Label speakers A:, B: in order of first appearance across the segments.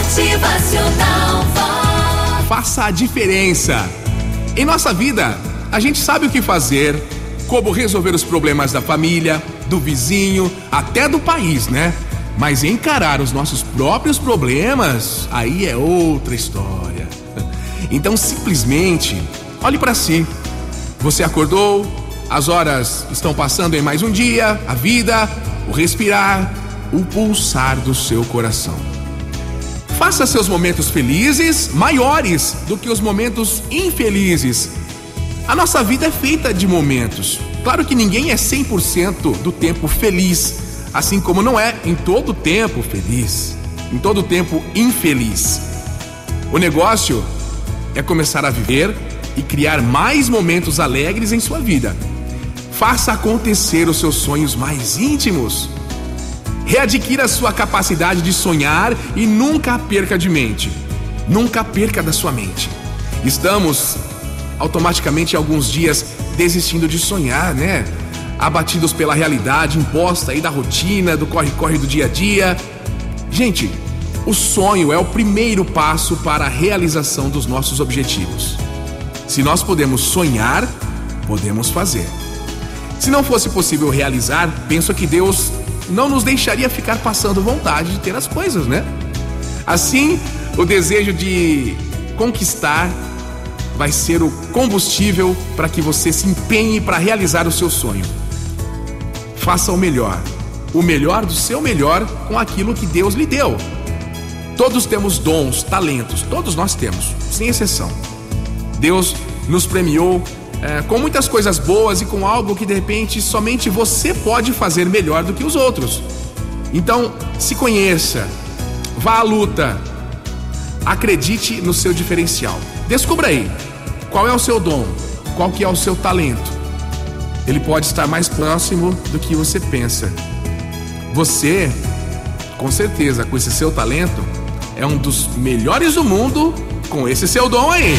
A: Motivacional.
B: Faça a diferença. Em nossa vida, a gente sabe o que fazer, como resolver os problemas da família, do vizinho, até do país, né? Mas encarar os nossos próprios problemas, aí é outra história. Então, simplesmente, olhe para si. Você acordou, as horas estão passando em mais um dia, a vida, o respirar, o pulsar do seu coração. Faça seus momentos felizes maiores do que os momentos infelizes. A nossa vida é feita de momentos. Claro que ninguém é 100% do tempo feliz, assim como não é em todo tempo feliz, em todo tempo infeliz. O negócio é começar a viver e criar mais momentos alegres em sua vida. Faça acontecer os seus sonhos mais íntimos. Readquira sua capacidade de sonhar e nunca perca de mente. Nunca perca da sua mente. Estamos automaticamente alguns dias desistindo de sonhar, né? Abatidos pela realidade imposta aí da rotina, do corre-corre do dia a dia. Gente, o sonho é o primeiro passo para a realização dos nossos objetivos. Se nós podemos sonhar, podemos fazer. Se não fosse possível realizar, penso que Deus não nos deixaria ficar passando vontade de ter as coisas, né? Assim, o desejo de conquistar vai ser o combustível para que você se empenhe para realizar o seu sonho. Faça o melhor, o melhor do seu melhor com aquilo que Deus lhe deu. Todos temos dons, talentos, todos nós temos, sem exceção. Deus nos premiou é, com muitas coisas boas e com algo que de repente somente você pode fazer melhor do que os outros. Então, se conheça, vá à luta, acredite no seu diferencial. Descubra aí qual é o seu dom, qual que é o seu talento. Ele pode estar mais próximo do que você pensa. Você, com certeza, com esse seu talento, é um dos melhores do mundo com esse seu dom aí.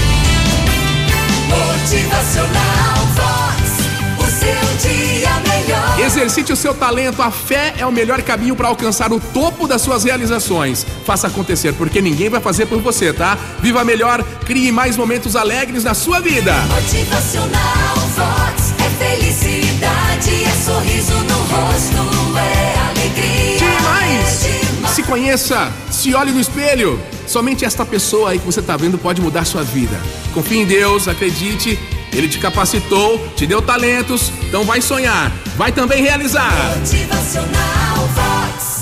B: Exercite o seu talento, a fé é o melhor caminho para alcançar o topo das suas realizações. Faça acontecer, porque ninguém vai fazer por você, tá? Viva melhor, crie mais momentos alegres na sua vida.
A: Motivacional Vox. É felicidade, é sorriso no rosto, é alegria.
B: Demais!
A: É demais.
B: Se conheça, se olhe no espelho. Somente esta pessoa aí que você está vendo pode mudar sua vida. Confie em Deus, acredite. Ele te capacitou, te deu talentos, então vai sonhar, vai também realizar.
A: Motivacional